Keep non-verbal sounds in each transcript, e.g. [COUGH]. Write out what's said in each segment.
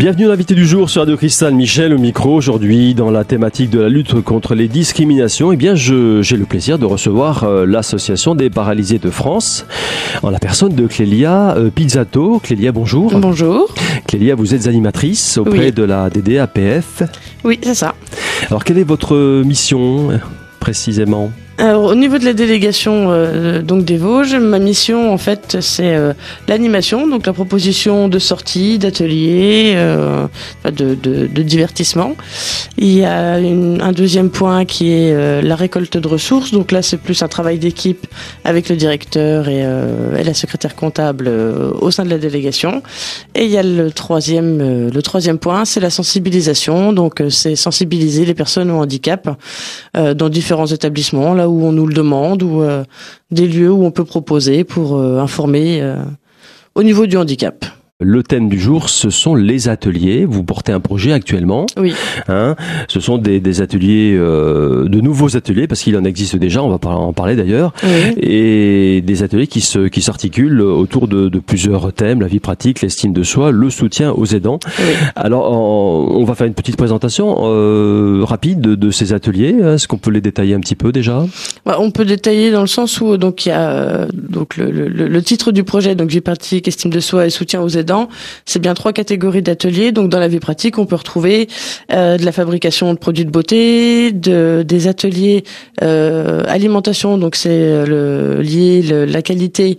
Bienvenue l'invité du jour sur Radio Cristal, Michel au micro. Aujourd'hui, dans la thématique de la lutte contre les discriminations, eh bien, j'ai le plaisir de recevoir euh, l'association des paralysés de France, en la personne de Clélia euh, Pizzato. Clélia, bonjour. Bonjour. Clélia, vous êtes animatrice auprès de la DDAPF. Oui, c'est ça. Alors, quelle est votre mission précisément? Alors, au niveau de la délégation euh, donc des Vosges, ma mission en fait c'est euh, l'animation, donc la proposition de sorties, d'ateliers, euh, de, de, de, divertissement. Il y a une, un deuxième point qui est euh, la récolte de ressources. Donc là c'est plus un travail d'équipe avec le directeur et, et la secrétaire comptable au sein de la délégation. Et il y a le troisième le troisième point, c'est la sensibilisation. Donc c'est sensibiliser les personnes au handicap dans différents établissements là où on nous le demande ou euh, des lieux où on peut proposer pour euh, informer euh, au niveau du handicap. Le thème du jour, ce sont les ateliers. Vous portez un projet actuellement. Oui. Hein ce sont des, des ateliers, euh, de nouveaux ateliers, parce qu'il en existe déjà, on va en parler d'ailleurs, oui. et des ateliers qui se qui s'articulent autour de, de, plusieurs thèmes, la vie pratique, l'estime de soi, le soutien aux aidants. Oui. Alors, on va faire une petite présentation euh, rapide de, de, ces ateliers. Est-ce qu'on peut les détailler un petit peu déjà? Bah, On peut détailler dans le sens où donc il y a donc le, le, le titre du projet, donc vie pratique, estime de soi et soutien aux aidants c'est bien trois catégories d'ateliers. Donc dans la vie pratique, on peut retrouver euh, de la fabrication de produits de beauté, de, des ateliers euh, alimentation. Donc c'est euh, le, lié la qualité.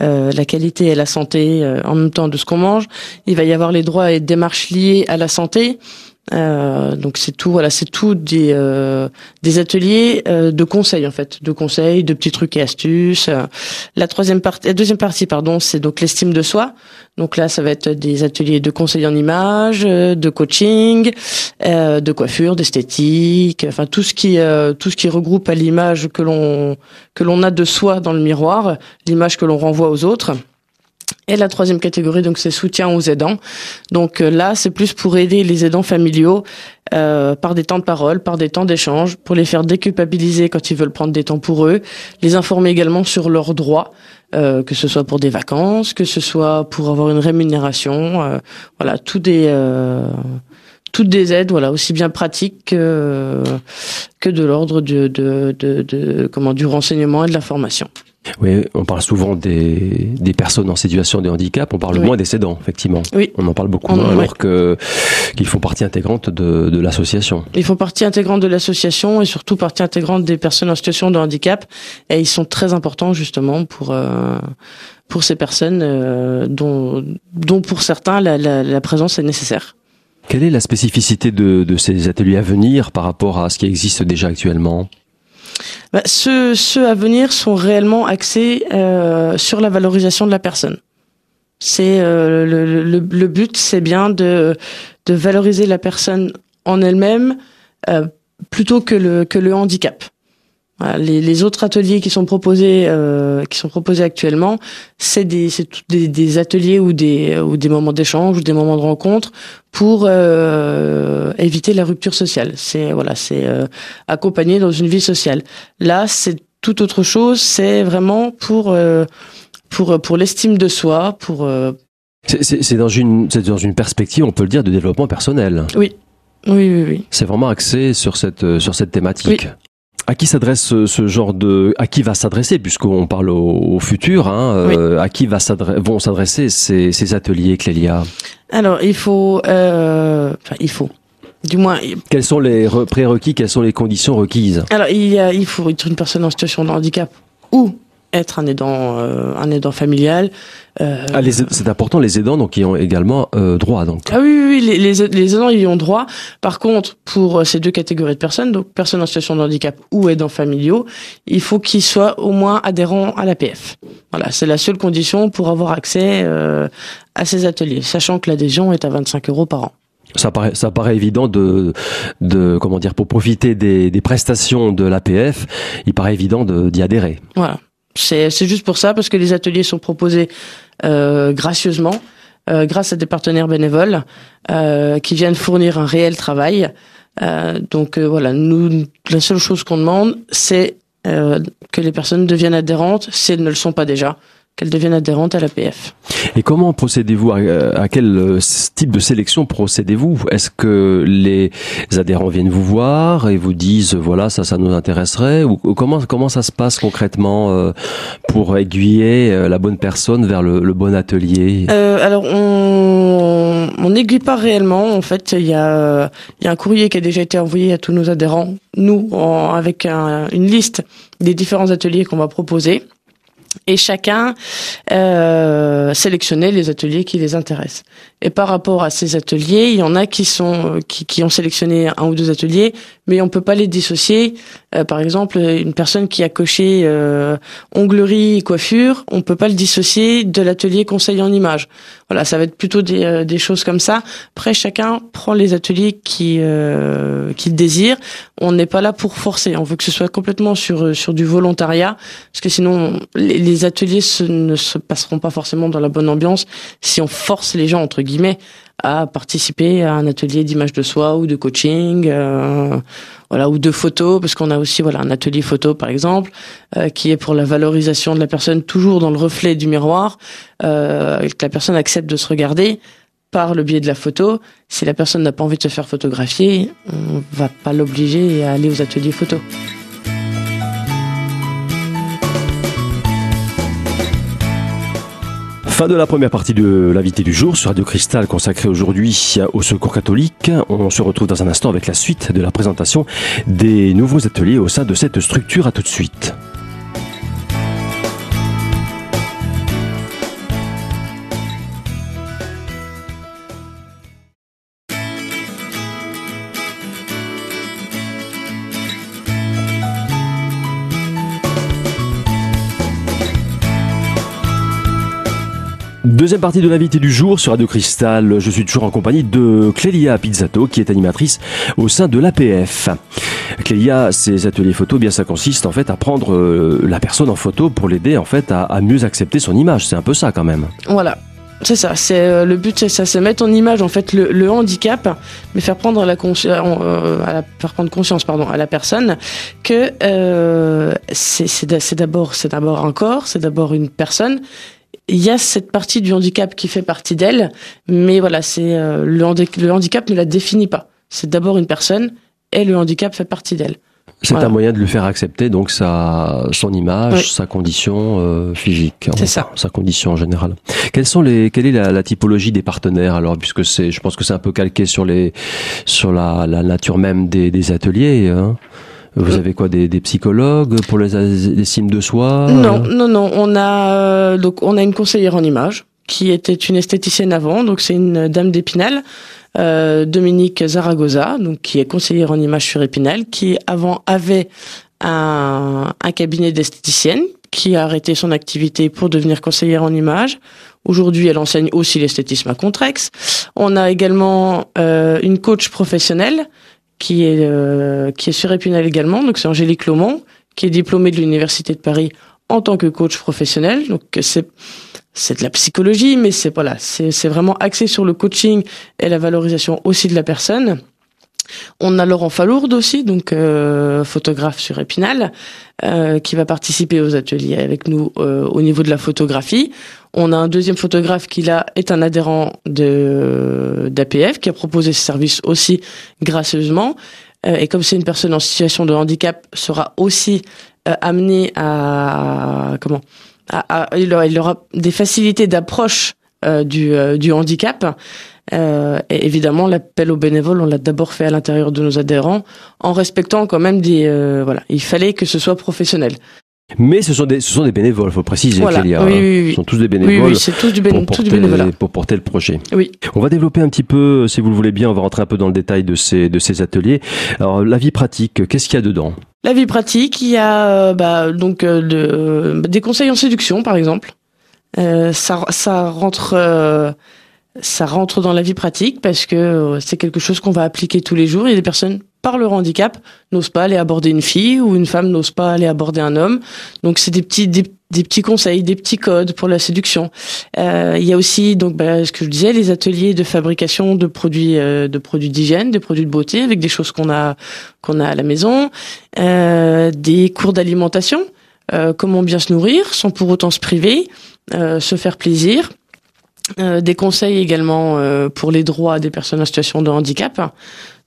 Euh, la qualité et la santé en même temps de ce qu'on mange. Il va y avoir les droits et démarches liées à la santé. Euh, donc c'est tout, voilà, c'est tout des euh, des ateliers euh, de conseils en fait, de conseils, de petits trucs et astuces. La troisième partie, la deuxième partie, pardon, c'est donc l'estime de soi. Donc là, ça va être des ateliers de conseils en images, de coaching, euh, de coiffure, d'esthétique, enfin tout ce qui euh, tout ce qui regroupe à l'image que l'on que l'on a de soi dans le miroir, l'image que l'on renvoie aux autres. Et la troisième catégorie, donc c'est soutien aux aidants. Donc euh, là, c'est plus pour aider les aidants familiaux euh, par des temps de parole, par des temps d'échange, pour les faire déculpabiliser quand ils veulent prendre des temps pour eux, les informer également sur leurs droits, euh, que ce soit pour des vacances, que ce soit pour avoir une rémunération, voilà, tout des toutes des aides, voilà, aussi bien pratiques que, de l'ordre de, de, de, comment du renseignement et de la formation. Oui, on parle souvent des, des personnes en situation de handicap, on parle Oui. moins des aidants, effectivement. Oui. On en parle beaucoup On- moins, alors que qu'ils font partie intégrante de, de l'association. Ils font partie intégrante de l'association et surtout partie intégrante des personnes en situation de handicap. Et ils sont très importants justement pour euh, pour ces personnes euh, dont dont pour certains la, la, la présence est nécessaire. Quelle est la spécificité de, de ces ateliers à venir par rapport à ce qui existe déjà actuellement? Bah, ceux, à venir sont réellement axés euh, sur la valorisation de la personne. C'est euh, le, but, c'est bien de valoriser la personne en elle-même euh, plutôt que le handicap. Voilà, les, les autres ateliers qui sont proposés euh, qui sont proposés actuellement, c'est des des, des ateliers ou des ou des moments d'échange ou des moments de rencontre pour euh, éviter la rupture sociale. C'est voilà, c'est euh, accompagner dans une vie sociale. Là, c'est tout autre chose. C'est vraiment pour euh, pour pour l'estime de soi, pour euh, C'est- C'est c'est dans une c'est dans une perspective, on peut le dire, de développement personnel. oui oui oui. C'est vraiment axé sur cette sur cette thématique. Oui. À qui s'adresse ce, ce genre de à qui va s'adresser puisqu'on parle au, au futur hein, euh, à qui va s'adre- vont s'adresser ces, ces ateliers Clélia? Alors il faut euh, enfin il faut. Du moins Quels sont les re- prérequis Quelles sont les conditions requises? Alors, il, y a, il faut être une personne en situation de handicap ou être un aidant, euh, un aidant familial. Euh, ah, C'est important les aidants donc qui ont également euh, droit donc. ah oui, oui, oui, les, les, les aidants y ont droit. Par contre, pour euh, ces deux catégories de personnes, donc personnes en situation de handicap ou aidants familiaux, il faut qu'ils soient au moins adhérents à l'APF. Voilà, c'est la seule condition pour avoir accès euh, à ces ateliers, sachant que l'adhésion est à 25 euros par an. Ça paraît, ça paraît évident de, de comment dire, pour profiter des, des prestations de l'APF, il paraît évident de- d'y adhérer. Voilà. C'est juste pour ça, parce que les ateliers sont proposés euh, gracieusement, euh, grâce à des partenaires bénévoles euh, qui viennent fournir un réel travail. Donc voilà, nous, la seule chose qu'on demande, c'est que les personnes deviennent adhérentes, si elles ne le sont pas déjà, qu'elles deviennent adhérentes à l'APF. Et comment procédez-vous à, quel type de sélection procédez-vous? Est-ce que les adhérents viennent vous voir et vous disent voilà ça ça nous intéresserait? Ou comment comment ça se passe concrètement pour aiguiller la bonne personne vers le, le bon atelier? Alors on on n'aiguille pas réellement. En fait il y a il y a un courrier qui a déjà été envoyé à tous nos adhérents. Nous avec une liste des différents ateliers qu'on va proposer et chacun euh, sélectionner les ateliers qui les intéressent. Et par rapport à ces ateliers, il y en a qui sont qui, qui ont sélectionné un ou deux ateliers, mais on peut pas les dissocier. Euh, par exemple, une personne qui a coché euh, onglerie et coiffure, on peut pas le dissocier de l'atelier conseil en image. Voilà, ça va être plutôt des, euh, des choses comme ça. Après, chacun prend les ateliers qui euh, qu'il désire. On n'est pas là pour forcer. On veut que ce soit complètement sur sur du volontariat, parce que sinon les ateliers ne se passeront pas forcément dans la bonne ambiance si on force les gens entre guillemets à participer à un atelier d'image de soi ou de coaching, euh, voilà, ou de photos, parce qu'on a aussi voilà un atelier photo par exemple, euh, qui est pour la valorisation de la personne toujours dans le reflet du miroir, euh, que la personne accepte de se regarder par le biais de la photo. Si la personne n'a pas envie de se faire photographier, on va pas l'obliger à aller aux ateliers photo. Fin de la première partie de l'invité du jour sur Radio Cristal consacrée aujourd'hui au secours catholique. On se retrouve dans un instant avec la suite de la présentation des nouveaux ateliers au sein de cette structure. À tout de suite. Deuxième partie de l'invité du jour sur Radio Cristal. Je suis toujours en compagnie de Clélia Pizzato, qui est animatrice au sein de l'APF. Clélia, ces ateliers photo, eh bien ça consiste en fait à prendre euh, la personne en photo pour l'aider en fait à, mieux accepter son image. C'est un peu ça quand même. Voilà. C'est ça, c'est euh, le but, c'est ça, c'est mettre en image en fait le, handicap, mais faire prendre la, euh, à faire prendre conscience pardon à la personne que c'est d'abord c'est d'abord un corps, c'est d'abord une personne il y a cette partie du handicap qui fait partie d'elle, mais voilà, c'est euh, le, handicap ne la définit pas. C'est d'abord une personne et le handicap fait partie d'elle. C'est un moyen de lui faire accepter donc sa son image, sa condition euh, physique, c'est ça, sa condition en général. Quelles sont les quelle est la, typologie des partenaires alors puisque c'est je pense que c'est un peu calqué sur les sur la, la nature même des, des ateliers. Hein vous avez quoi des, des psychologues pour les estimes de soi Non, non, non. On a euh, donc on a une conseillère en image qui était une esthéticienne avant, donc c'est une dame d'Épinal, euh, Dominique Zaragoza, donc qui est conseillère en image sur Épinal, qui avant avait un, un cabinet d'esthéticienne qui a arrêté son activité pour devenir conseillère en image. Aujourd'hui, elle enseigne aussi l'esthétisme à Contrex. On a également euh, une coach professionnelle qui est euh, qui est sur également. Donc c'est Angélique Lomont, qui est diplômée de l'université de Paris en tant que coach professionnel. Donc c'est c'est de la psychologie, mais c'est voilà, c'est c'est vraiment axé sur le coaching et la valorisation aussi de la personne. On a Laurent Falourde aussi, donc euh, photographe sur Épinal, euh, qui va participer aux ateliers avec nous euh, au niveau de la photographie. On a un deuxième photographe qui là est un adhérent de d'APF, qui a proposé ses services aussi gracieusement. et comme c'est une personne en situation de handicap, sera aussi amené à comment il, aura, il aura des facilités d'approche du, du handicap euh, et évidemment, l'appel aux bénévoles, on l'a d'abord fait à l'intérieur de nos adhérents, en respectant quand même des... Euh, voilà, il fallait que ce soit professionnel. Mais ce sont des, ce sont des bénévoles, faut préciser, voilà. oui, oui, oui, Ce sont tous des bénévoles. Oui, oui c'est tous du, béné pour, porter, du bénévolat. pour porter le projet. Oui. On va développer un petit peu, si vous le voulez bien, on va rentrer un peu dans le détail de ces, de ces ateliers. Alors, la vie pratique, qu'est-ce qu'il y a dedans? La vie pratique, il y a euh, bah, donc euh, de, des conseils en séduction, par exemple. Euh, ça, ça rentre ça rentre dans la vie pratique parce que euh, c'est quelque chose qu'on va appliquer tous les jours. Il y a des personnes par leur handicap n'osent pas aller aborder une fille ou une femme n'ose pas aller aborder un homme. Donc c'est des petits des, petits conseils, des petits codes pour la séduction. Euh, il y a aussi donc bah, ce que je disais les ateliers de fabrication de produits euh, de produits d'hygiène, de produits de beauté avec des choses qu'on a qu'on a à la maison, euh, des cours d'alimentation comment bien se nourrir sans pour autant se priver, se faire plaisir. Des conseils également pour les droits des personnes en situation de handicap.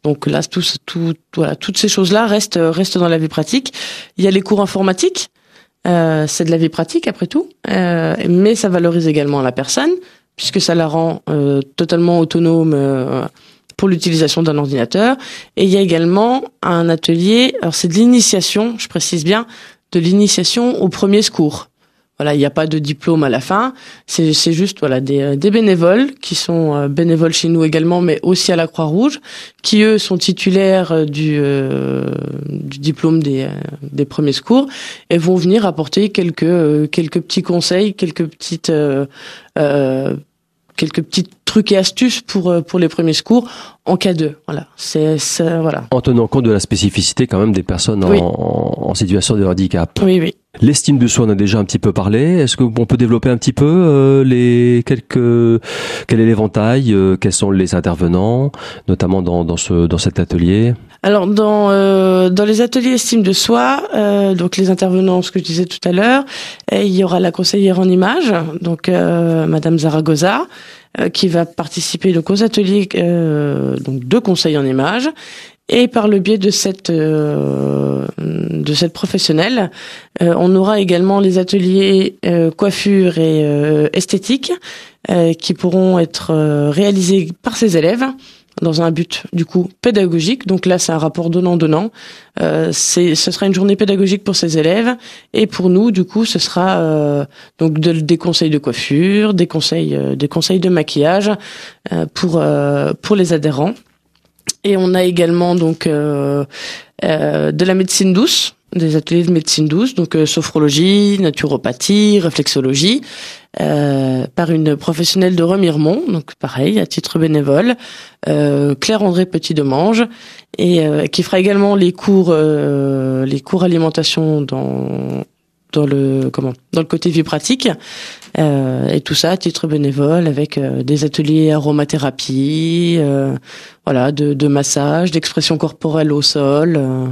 Donc là, toutes ces choses-là restent, restent dans la vie pratique. Il y a les cours informatiques. Euh, c'est de la vie pratique après tout, euh, mais ça valorise également la personne puisque ça la rend euh, totalement autonome euh, pour l'utilisation d'un ordinateur. Et il y a également un atelier, alors c'est de l'initiation, je précise bien, de l'initiation au premier secours. Voilà, il n'y a pas de diplôme à la fin. C'est, c'est juste voilà des, euh, des bénévoles qui sont euh, bénévoles chez nous également, mais aussi à la Croix-Rouge, qui eux sont titulaires euh, du, du diplôme des, des premiers secours et vont venir apporter quelques quelques petits conseils, quelques petites euh, quelques petits trucs et astuces pour pour les premiers secours en cas de voilà. C'est voilà. En tenant compte de la spécificité quand même des personnes en, en situation de handicap. Oui oui L'estime de soi, on a déjà un petit peu parlé. Est-ce qu'on peut développer un petit peu euh, les quelques quel est l'éventail, euh, quels sont les intervenants, notamment dans, ce dans cet atelier? Alors dans euh, dans les ateliers estime de soi, donc les intervenants, ce que je disais tout à l'heure, il y aura la conseillère en image, donc Madame Zaragoza, qui va participer donc aux ateliers donc de conseil en image et par le biais de cette euh, de cette professionnelle, euh, on aura également les ateliers euh, coiffure et esthétique qui pourront être réalisés par ces élèves dans un but du coup pédagogique. Donc là, c'est un rapport donnant-donnant. c'est, ce sera une journée pédagogique pour ces élèves et pour nous, du coup, ce sera donc des conseils de coiffure, des conseils, des conseils de maquillage pour pour les adhérents. Et on a également donc euh, euh, de la médecine douce, des ateliers de médecine douce, donc euh, sophrologie, naturopathie, réflexologie, euh, par une professionnelle de Remiremont, donc pareil à titre bénévole, euh, Claire André Petit Demange, et qui fera également les cours les cours alimentation dans dans le comment dans le côté vie pratique. Euh, et tout ça à titre bénévole avec euh, des ateliers aromathérapie euh, voilà de, de massage d'expression corporelle au sol euh,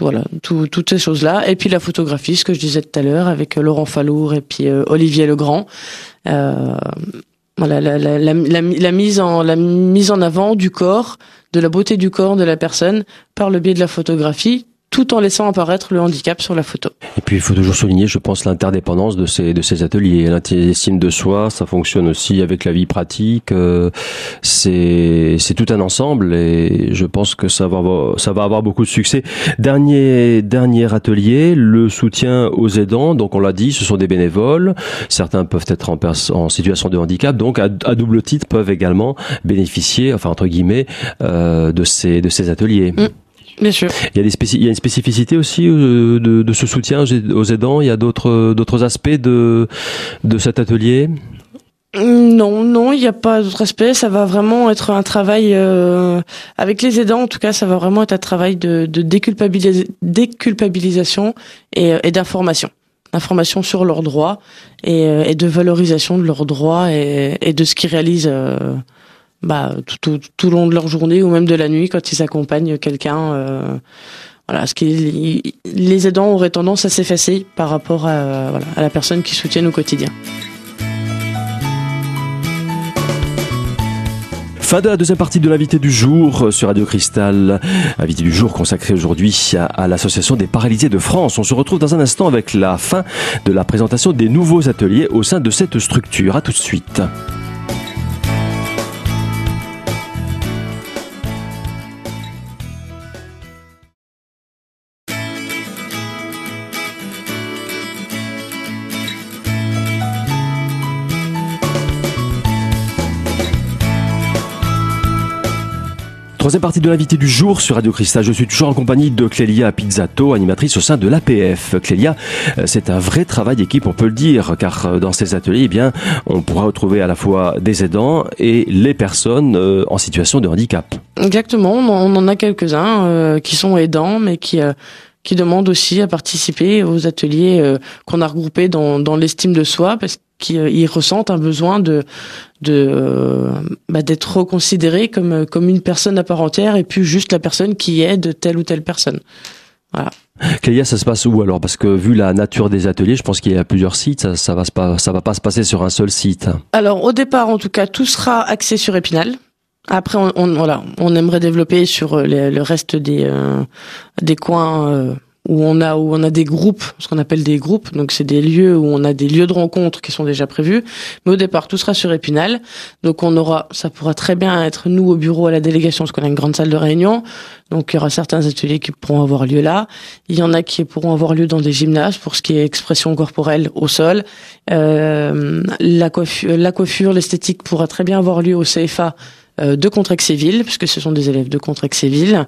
voilà tout, toutes ces choses là et puis la photographie ce que je disais tout à l'heure avec Laurent Fallour et puis Olivier Legrand. Voilà la, la, la, la, mise en la mise en avant du corps de la beauté du corps de la personne par le biais de la photographie tout en laissant apparaître le handicap sur la photo. Et puis il faut toujours souligner, je pense, l'interdépendance de ces de ces ateliers. L'estime de soi, ça fonctionne aussi avec la vie pratique. Euh, c'est tout un ensemble et je pense que ça va ça va avoir beaucoup de succès. Dernier dernier atelier, le soutien aux aidants. Donc on l'a dit, ce sont des bénévoles. Certains peuvent être en, en situation de handicap, donc à, double titre peuvent également bénéficier, enfin entre guillemets, euh, de ces de ces ateliers. Mm. Bien sûr. Il y a, des il y a une spécificité aussi euh, de, de, ce soutien aux aidants? Il y a d'autres aspects de de cet atelier? Non, non, il n'y a pas d'autre aspect. Ça va vraiment être un travail euh, avec les aidants. En tout cas, ça va vraiment être un travail de, de déculpabilisation et, et d'information, d'information sur leurs droits et, et, de valorisation de leurs droits et, et de ce qu'ils réalisent. Euh, bah, tout, au long de leur journée ou même de la nuit quand ils accompagnent quelqu'un. Euh, voilà, les aidants auraient tendance à s'effacer par rapport à, la personne qui soutiennent au quotidien. Fin de la deuxième partie de l'invité du jour sur Radio Cristal. Invité du jour consacré aujourd'hui à, à l'association des paralysés de France. On se retrouve dans un instant avec la fin de la présentation des nouveaux ateliers au sein de cette structure. À tout de suite. Troisième partie de l'invité du jour sur Radio Cristal. Je suis toujours en compagnie de Clélia Pizzato, animatrice au sein de l'APF. Clélia, euh, c'est un vrai travail d'équipe, on peut le dire, car euh, dans ces ateliers, eh bien, on pourra retrouver à la fois des aidants et les personnes euh, en situation de handicap. Exactement, on en a quelques-uns qui sont aidants, mais qui qui demandent aussi à participer aux ateliers qu'on a regroupés dans, dans l'estime de soi, parce qu'ils ressentent un besoin de de euh, bah, d'être reconsidéré comme comme une personne à part entière et plus juste la personne qui aide telle ou telle personne. Voilà. Clélia, ça se passe où alors? Parce que vu la nature des ateliers, je pense qu'il y a plusieurs sites. Ça, ça va pas, ça va pas se passer sur un seul site. Alors au départ, en tout cas, tout sera axé sur Épinal. Après, on, on voilà, on aimerait développer sur le reste des euh, des coins euh, où on a où on a des groupes, ce qu'on appelle des groupes. Donc c'est des lieux où on a des lieux de rencontre qui sont déjà prévus. Mais au départ, tout sera sur Épinal. Donc on aura, ça pourra très bien être nous au bureau à la délégation, parce qu'on a une grande salle de réunion. Donc il y aura certains ateliers qui pourront avoir lieu là. Il y en a qui pourront avoir lieu dans des gymnases pour ce qui est expression corporelle au sol. Euh, la coiffure, l'esthétique pourra très bien avoir lieu au CFA de Contrexéville, puisque ce sont des élèves de Contrexéville.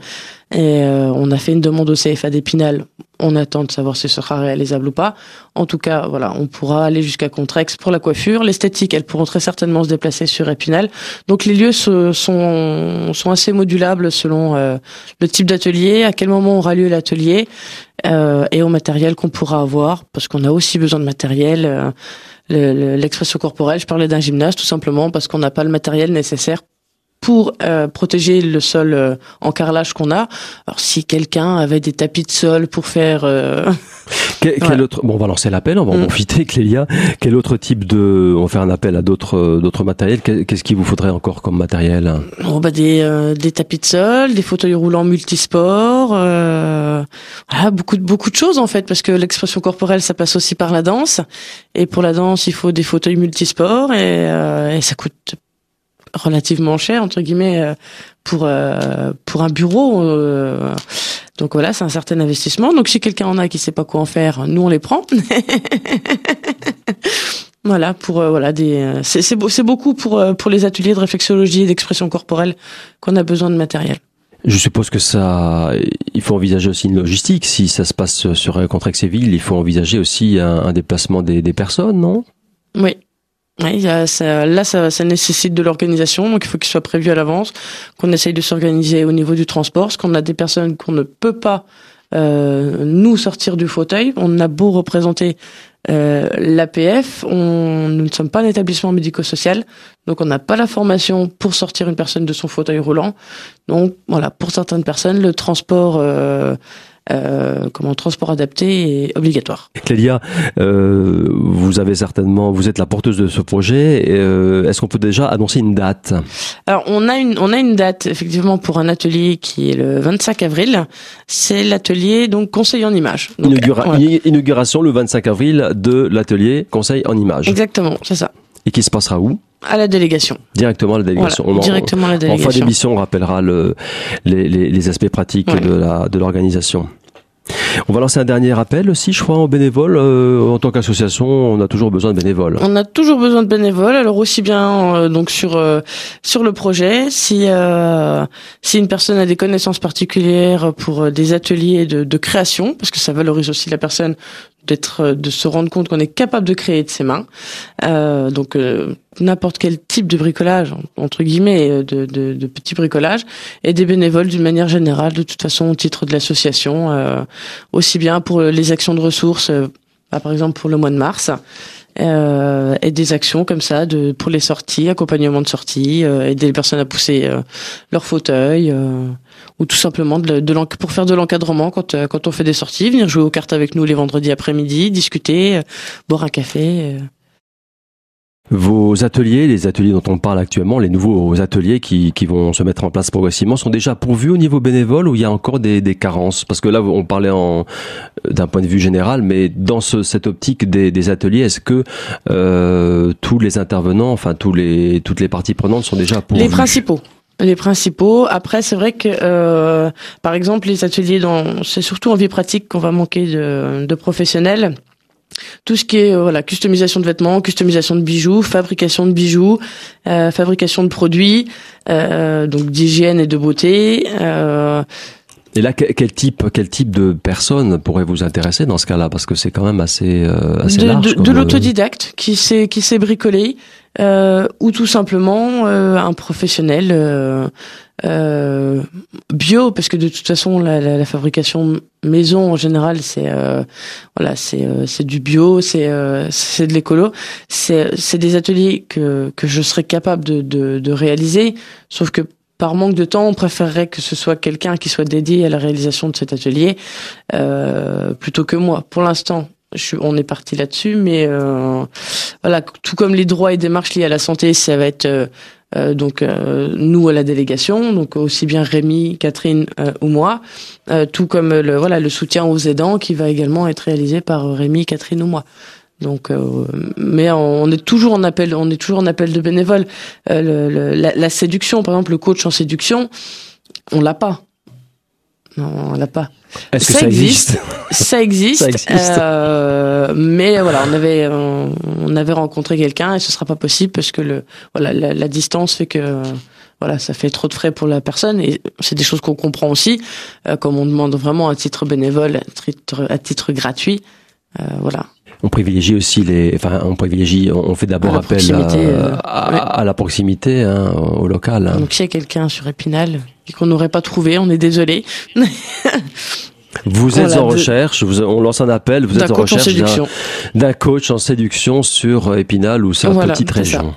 Et euh, on a fait une demande au CFA d'Épinal. On attend de savoir si ce sera réalisable ou pas. En tout cas, voilà, on pourra aller jusqu'à Contrex pour la coiffure. L'esthétique, elles pourront très certainement se déplacer sur Épinal. Donc les lieux sont, sont assez modulables selon euh, le type d'atelier, à quel moment aura lieu l'atelier euh, et au matériel qu'on pourra avoir, parce qu'on a aussi besoin de matériel. L'expression corporelle, je parlais d'un gymnase tout simplement parce qu'on n'a pas le matériel nécessaire pour euh, protéger le sol euh, en carrelage qu'on a. Alors si quelqu'un avait des tapis de sol pour faire euh, [LAUGHS] quel, autre bon on va lancer l'appel, on va en mm. profiter Clélia. Quel autre type de on va faire un appel à d'autres d'autres matériels? Qu'est-ce qu'il vous faudrait encore comme matériel? Oh, bah des des tapis de sol, des fauteuils roulants multisports voilà, beaucoup de beaucoup de choses en fait parce que l'expression corporelle ça passe aussi par la danse et pour la danse, il faut des fauteuils multisports et, et ça coûte relativement cher entre guillemets euh, pour euh, pour un bureau. Euh. donc voilà, c'est un certain investissement. Donc si quelqu'un en a qui sait pas quoi en faire, nous on les prend. [LAUGHS] voilà pour voilà des c'est c'est beaucoup pour pour les ateliers de réflexologie et d'expression corporelle qu'on a besoin de matériel. Je suppose que ça, il faut envisager aussi une logistique. Si ça se passe sur un Contrexéville, il faut envisager aussi un, un déplacement des, des personnes, non? Oui, oui, là, ça, ça, nécessite de l'organisation, donc il faut qu'il soit prévu à l'avance, qu'on essaye de s'organiser au niveau du transport, parce qu'on a des personnes qu'on ne peut pas euh, nous sortir du fauteuil. On a beau représenter euh, l'APF, nous ne sommes pas un établissement médico-social, donc on n'a pas la formation pour sortir une personne de son fauteuil roulant. Donc voilà, pour certaines personnes, le transport euh, euh, comment transport adapté est obligatoire. Clélia, euh, vous avez certainement, vous êtes la porteuse de ce projet. Euh, Est-ce qu'on peut déjà annoncer une date? Alors on a une on a une date effectivement pour un atelier qui est le 25 avril. C'est l'atelier donc conseil en images. Inauguration le 25 avril de l'atelier conseil en images. Exactement, c'est ça. Et qui se passera où? À la délégation. Directement à la délégation. Voilà, directement à la délégation. En fin d'émission, on rappellera le, les, les, les aspects pratiques ouais. de l'organisation. On va lancer un dernier appel aussi, je crois, en bénévole. Euh, en tant qu'association, on a toujours besoin de bénévoles. On a toujours besoin de bénévoles. Alors aussi bien euh, donc sur euh, sur le projet, si euh, si une personne a des connaissances particulières pour des ateliers de, de création, parce que ça valorise aussi la personne d'être de se rendre compte qu'on est capable de créer de ses mains. Euh, donc euh, n'importe quel type de bricolage entre guillemets euh, de, de, de petit bricolage et des bénévoles d'une manière générale de toute façon au titre de l'association euh, aussi bien pour les actions de ressources euh, bah, par exemple pour le mois de mars euh, et des actions comme ça pour les sorties, accompagnement de sorties, euh, aider les personnes à pousser euh, leur fauteuil ou tout simplement de, pour faire de l'encadrement quand quand on fait des sorties, venir jouer aux cartes avec nous les vendredis après-midi, discuter, boire un café. Vos ateliers, les ateliers dont on parle actuellement, les nouveaux ateliers qui, qui vont se mettre en place progressivement, sont déjà pourvus au niveau bénévole ou il y a encore des, des carences? Parce que là, on parlait d'un point de vue général, mais dans ce, cette optique des, des ateliers, est-ce que euh, tous les intervenants, enfin tous les, toutes les parties prenantes sont déjà pourvus Les principaux. Les principaux. Après, c'est vrai que, euh, par exemple, les ateliers, dans, c'est surtout en vie pratique qu'on va manquer de, de professionnels tout ce qui est euh, voilà customisation de vêtements, customisation de bijoux, fabrication de bijoux, euh, fabrication de produits, euh, donc d'hygiène et de beauté. Euh, et là, quel type, quel type de personne pourrait vous intéresser dans ce cas-là? Parce que c'est quand même assez, euh, assez de, large. De, de l'autodidacte qui sait qui sait bricoler, euh, ou tout simplement euh, un professionnel euh, euh, bio, parce que de toute façon la, la, la fabrication maison en général c'est euh, voilà c'est c'est du bio, c'est c'est de l'écolo, c'est c'est des ateliers que que je serais capable de, de de réaliser, sauf que par manque de temps, on préférerait que ce soit quelqu'un qui soit dédié à la réalisation de cet atelier euh, plutôt que moi. Pour l'instant, on est parti là-dessus, mais euh, voilà, tout comme les droits et démarches liés à la santé, ça va être euh, donc nous à la délégation, donc aussi bien Rémi, Catherine ou moi, tout comme le voilà le soutien aux aidants qui va également être réalisé par Rémi, Catherine ou moi. Donc, mais on est toujours en appel, on est toujours en appel de bénévoles. Le, le, la, la, séduction, par exemple, le coach en séduction, on l'a pas. Non, on l'a pas. Est-ce que ça, existe, Ça [LAUGHS] existe. ça existe. Euh, mais voilà, on avait on, on avait rencontré quelqu'un et ce sera pas possible parce que le voilà la, la, distance fait que voilà ça fait trop de frais pour la personne et c'est des choses qu'on comprend aussi. Euh, comme on demande vraiment à titre bénévole, à titre, à titre gratuit, euh, voilà on privilégie aussi les, enfin, on privilégie, on fait d'abord appel à, euh, à, à, la proximité, hein, au local. Hein. Donc s'il y a quelqu'un sur Épinal qu'on n'aurait pas trouvé, on est désolé. [LAUGHS] Vous êtes en recherche, vous, on lance un appel, vous êtes en recherche d'un coach en séduction sur Épinal ou sa voilà, petite région.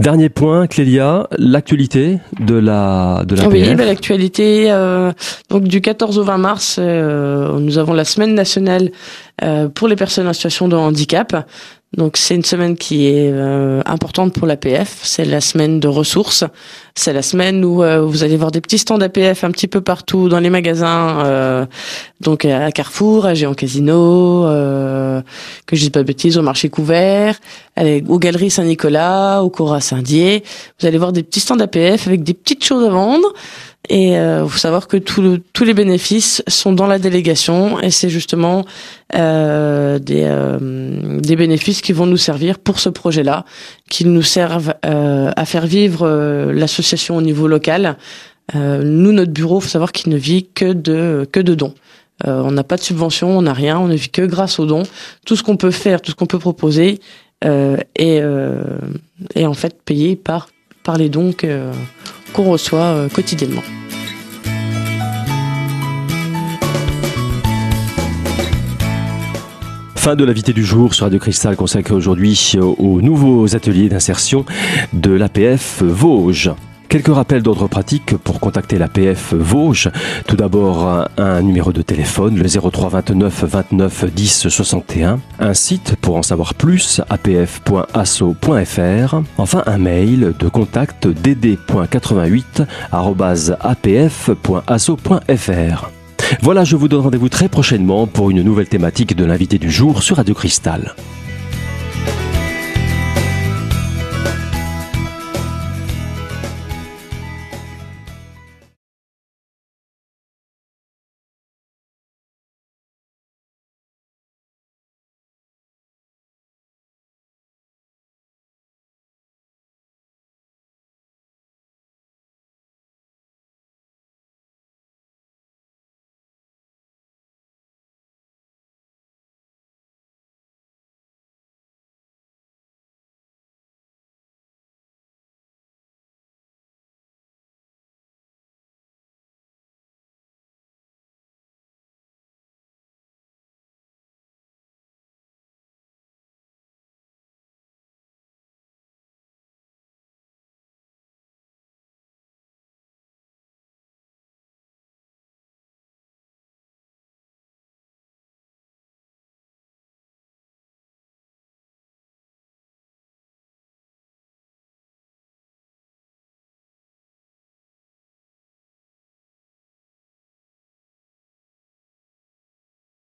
Dernier point, Clélia, l'actualité de la de la Oui, bah, l'actualité. Euh, donc du 14 au 20 mars, euh, nous avons la semaine nationale euh, pour les personnes en situation de handicap. Donc c'est une semaine qui est euh, importante pour l'APF. C'est la semaine de ressources. C'est la semaine où euh, vous allez voir des petits stands APF un petit peu partout dans les magasins. Euh, donc à Carrefour, à Géant Casino, euh, que je dis pas de bêtises, au marché couvert, aux Galeries Saint-Nicolas, au Cora Saint-Dié. Vous allez voir des petits stands APF avec des petites choses à vendre. Et euh, faut savoir que tout tous les bénéfices sont dans la délégation et c'est justement euh, des, euh, des bénéfices qui vont nous servir pour ce projet-là, qui nous servent euh, à faire vivre euh, l'association au niveau local. nous, notre bureau, faut savoir qu'il ne vit que de que de dons. on n'a pas de subvention, on n'a rien, on ne vit que grâce aux dons. Tout ce qu'on peut faire, tout ce qu'on peut proposer est, est en fait payé par par les dons qu'on reçoit euh, quotidiennement. Fin de l'invité du jour sur Radio Cristal consacré aujourd'hui aux nouveaux ateliers d'insertion de l'APF Vosges. Quelques rappels d'ordre pratique pour contacter l'APF Vosges. Tout d'abord, un numéro de téléphone, le 03 29 29 10 61. Un site pour en savoir plus, apf.asso.fr. Enfin, un mail de contact dd.88 apf.asso.fr. Voilà, je vous donne rendez-vous très prochainement pour une nouvelle thématique de l'invité du jour sur Radio Cristal.